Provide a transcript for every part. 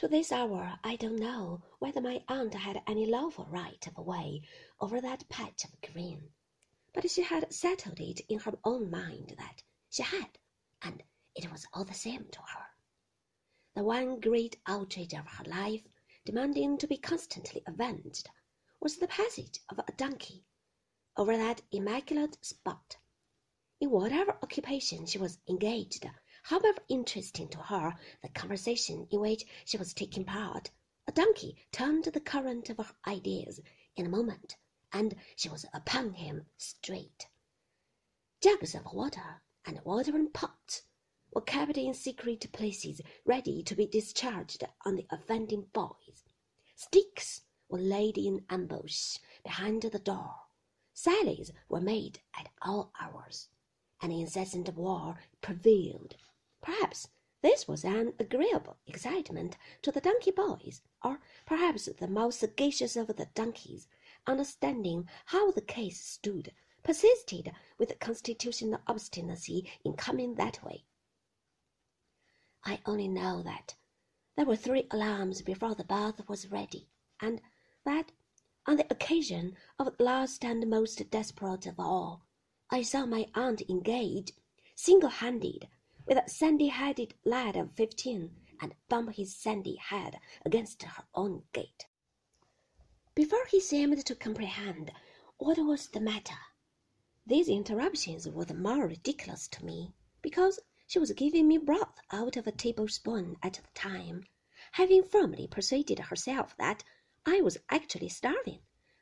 To this hour, I don't know whether my aunt had any lawful right of way over that patch of green, but she had settled it in her own mind that she had, and it was all the same to her. The one great outrage of her life, demanding to be constantly avenged, was the passage of a donkey over that immaculate spot. In whatever occupation she was engaged, however interesting to her the conversation in which she was taking part, a donkey turned the current of her ideas in a moment, and she was upon him straight. Jugs of water and watering pots were kept in secret places ready to be discharged on the offending boys. Sticks were laid in ambush behind the door. Sallies were made at all hours. An incessant war prevailed Perhaps this was an agreeable excitement to the donkey boys, or perhaps the most sagacious of the donkeys, understanding how the case stood, persisted with constitutional obstinacy in coming that way. I only know that there were three alarms before the bath was ready, and that on the occasion of the last and most desperate of all, I saw my aunt engage, single handed, with a sandy-headed lad of fifteen and bump his sandy head against her own gate. Before he seemed to comprehend what was the matter, these interruptions were the more ridiculous to me because she was giving me broth out of a tablespoon at the time, having firmly persuaded herself that I was actually starving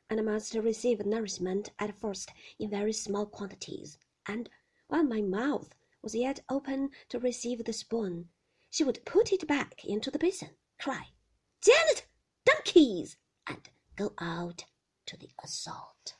and must receive nourishment at first in very small quantities, and while my mouth was yet open to receive the spoon, she would put it back into the basin, cry, Janet, donkeys, and go out to the assault.